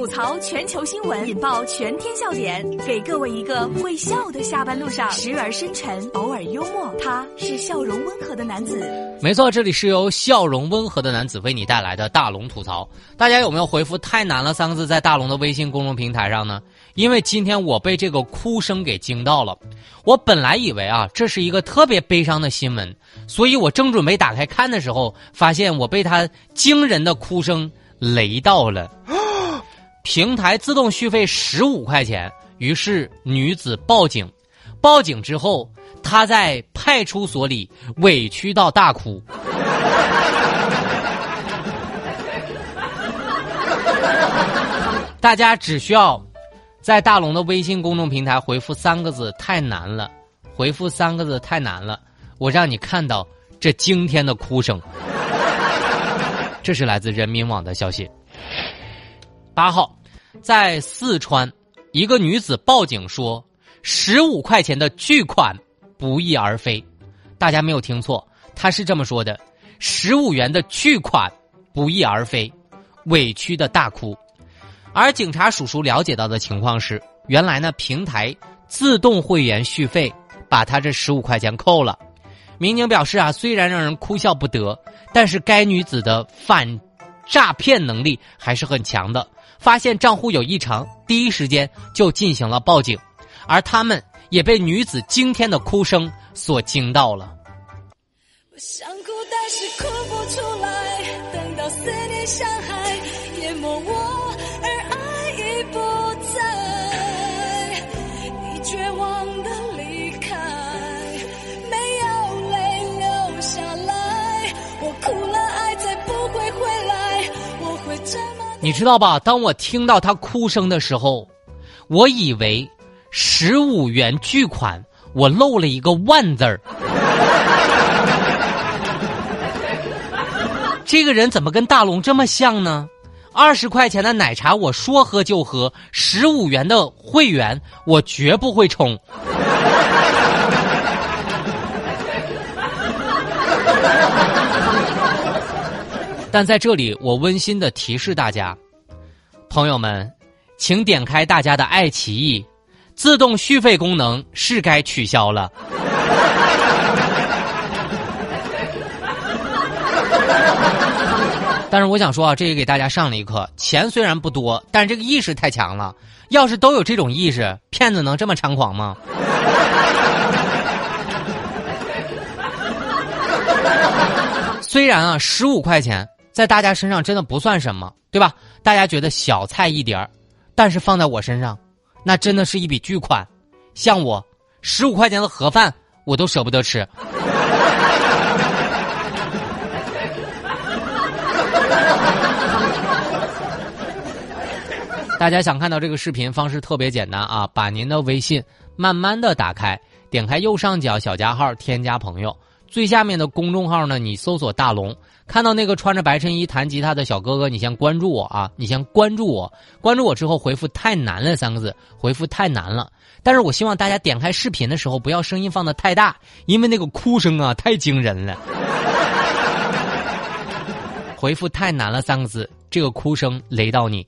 吐槽全球新闻，引爆全天笑点，给各位一个会笑的下班路上，时而深沉，偶尔幽默。他是笑容温和的男子。没错，这里是由笑容温和的男子为你带来的大龙吐槽。大家有没有回复“太难了”三个字在大龙的微信公众平台上呢？因为今天我被这个哭声给惊到了。我本来以为啊，这是一个特别悲伤的新闻，所以我正准备打开看的时候，发现我被他惊人的哭声雷到了。平台自动续费十五块钱，于是女子报警。报警之后，她在派出所里委屈到大哭。大家只需要在大龙的微信公众平台回复三个字“太难了”，回复三个字“太难了”，我让你看到这惊天的哭声。这是来自人民网的消息。八号，在四川，一个女子报警说，十五块钱的巨款不翼而飞。大家没有听错，她是这么说的：十五元的巨款不翼而飞，委屈的大哭。而警察叔叔了解到的情况是，原来呢平台自动会员续费，把他这十五块钱扣了。民警表示啊，虽然让人哭笑不得，但是该女子的反诈骗能力还是很强的。发现账户有异常，第一时间就进行了报警，而他们也被女子惊天的哭声所惊到了。我想哭，但是哭不出来，等到思念像海你知道吧？当我听到他哭声的时候，我以为十五元巨款，我漏了一个万字儿。这个人怎么跟大龙这么像呢？二十块钱的奶茶我说喝就喝，十五元的会员我绝不会充。但在这里，我温馨的提示大家，朋友们，请点开大家的爱奇艺，自动续费功能是该取消了。但是我想说啊，这也给大家上了一课。钱虽然不多，但是这个意识太强了。要是都有这种意识，骗子能这么猖狂吗？虽然啊，十五块钱。在大家身上真的不算什么，对吧？大家觉得小菜一碟儿，但是放在我身上，那真的是一笔巨款。像我，十五块钱的盒饭我都舍不得吃。大家想看到这个视频方式特别简单啊，把您的微信慢慢的打开，点开右上角小加号，添加朋友。最下面的公众号呢，你搜索大龙，看到那个穿着白衬衣弹吉他的小哥哥，你先关注我啊！你先关注我，关注我之后回复“太难了”三个字，回复“太难了”。但是我希望大家点开视频的时候不要声音放的太大，因为那个哭声啊太惊人了。回复“太难了”三个字，这个哭声雷到你。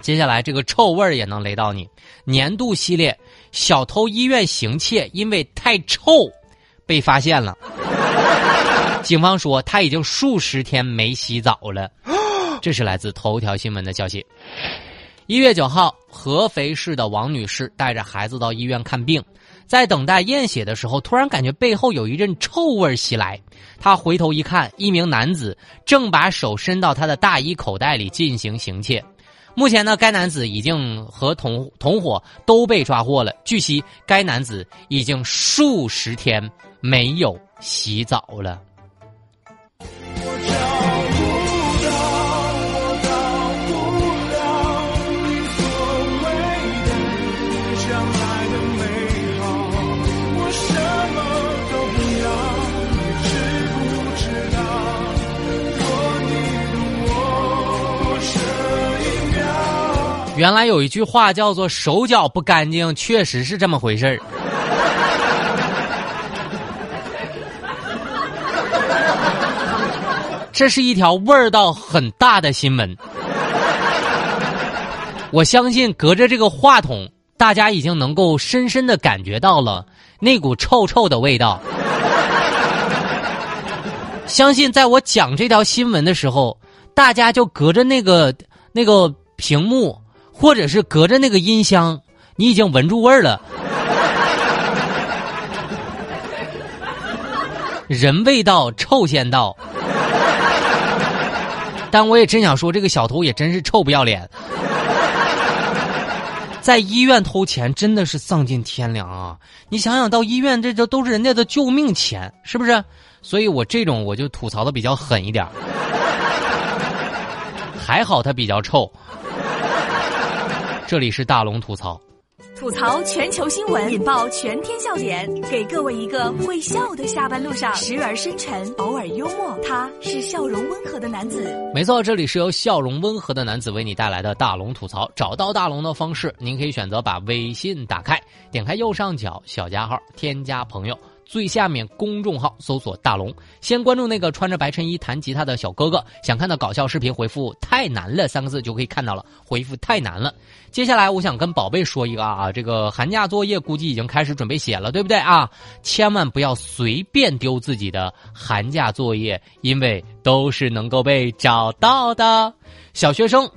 接下来这个臭味儿也能雷到你。年度系列，小偷医院行窃，因为太臭。被发现了，警方说他已经数十天没洗澡了。这是来自头条新闻的消息。一月九号，合肥市的王女士带着孩子到医院看病，在等待验血的时候，突然感觉背后有一阵臭味袭来。她回头一看，一名男子正把手伸到她的大衣口袋里进行行窃。目前呢，该男子已经和同同伙都被抓获了。据悉，该男子已经数十天。没有洗澡了。原来有一句话叫做“手脚不干净”，确实是这么回事儿。这是一条味道很大的新闻。我相信隔着这个话筒，大家已经能够深深的感觉到了那股臭臭的味道。相信在我讲这条新闻的时候，大家就隔着那个那个屏幕，或者是隔着那个音箱，你已经闻住味儿了。人未到，臭先到。但我也真想说，这个小偷也真是臭不要脸，在医院偷钱真的是丧尽天良啊！你想想到医院，这这都是人家的救命钱，是不是？所以我这种我就吐槽的比较狠一点还好他比较臭。这里是大龙吐槽。吐槽全球新闻，引爆全天笑点，给各位一个会笑的下班路上，时而深沉，偶尔幽默。他是笑容温和的男子。没错，这里是由笑容温和的男子为你带来的大龙吐槽。找到大龙的方式，您可以选择把微信打开，点开右上角小加号，添加朋友。最下面公众号搜索“大龙”，先关注那个穿着白衬衣弹吉他的小哥哥。想看到搞笑视频，回复“太难了”三个字就可以看到了。回复“太难了”。接下来我想跟宝贝说一个啊，这个寒假作业估计已经开始准备写了，对不对啊？千万不要随便丢自己的寒假作业，因为都是能够被找到的。小学生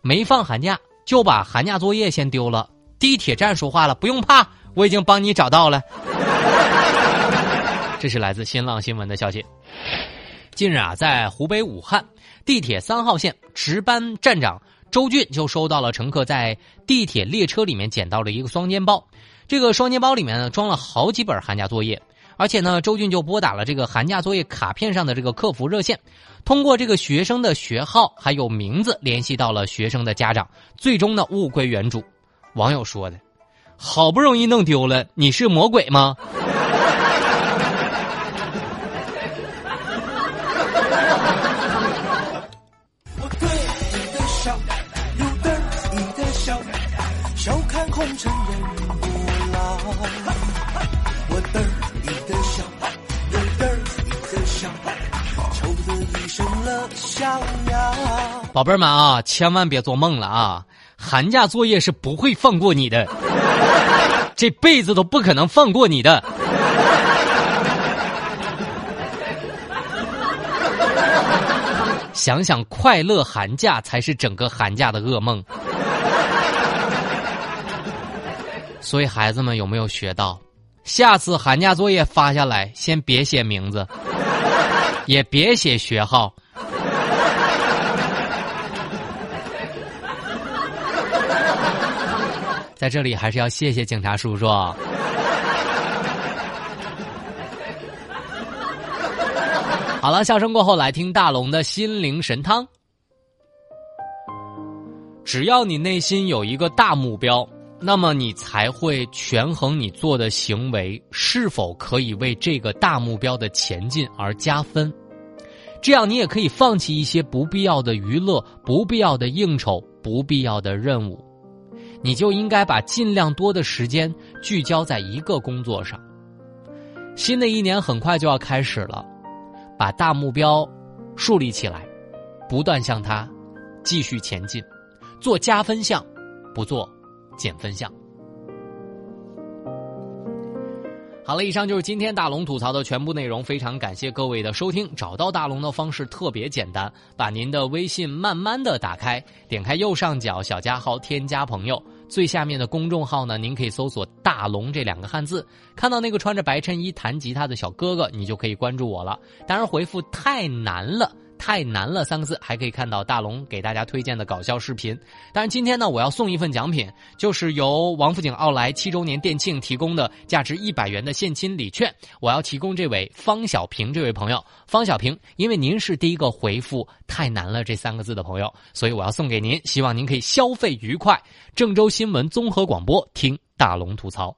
没放寒假就把寒假作业先丢了。地铁站说话了，不用怕，我已经帮你找到了。这是来自新浪新闻的消息。近日啊，在湖北武汉地铁三号线值班站长周俊就收到了乘客在地铁列车里面捡到了一个双肩包。这个双肩包里面呢装了好几本寒假作业，而且呢，周俊就拨打了这个寒假作业卡片上的这个客服热线，通过这个学生的学号还有名字联系到了学生的家长，最终呢物归原主。网友说的：“好不容易弄丢了，你是魔鬼吗？”宝贝儿们啊，千万别做梦了啊！寒假作业是不会放过你的，这辈子都不可能放过你的。想想快乐寒假才是整个寒假的噩梦。所以孩子们有没有学到？下次寒假作业发下来，先别写名字，也别写学号。在这里还是要谢谢警察叔叔。好了，笑声过后，来听大龙的心灵神汤。只要你内心有一个大目标，那么你才会权衡你做的行为是否可以为这个大目标的前进而加分。这样，你也可以放弃一些不必要的娱乐、不必要的应酬、不必要的任务。你就应该把尽量多的时间聚焦在一个工作上。新的一年很快就要开始了，把大目标树立起来，不断向它继续前进，做加分项，不做见分项。好了，以上就是今天大龙吐槽的全部内容。非常感谢各位的收听。找到大龙的方式特别简单，把您的微信慢慢的打开，点开右上角小加号，添加朋友。最下面的公众号呢，您可以搜索“大龙”这两个汉字，看到那个穿着白衬衣弹吉他的小哥哥，你就可以关注我了。当然，回复“太难了”。太难了，三个字还可以看到大龙给大家推荐的搞笑视频。但是，今天呢，我要送一份奖品，就是由王府井奥莱七周年店庆提供的价值一百元的现金礼券。我要提供这位方小平这位朋友，方小平，因为您是第一个回复“太难了”这三个字的朋友，所以我要送给您。希望您可以消费愉快。郑州新闻综合广播，听大龙吐槽。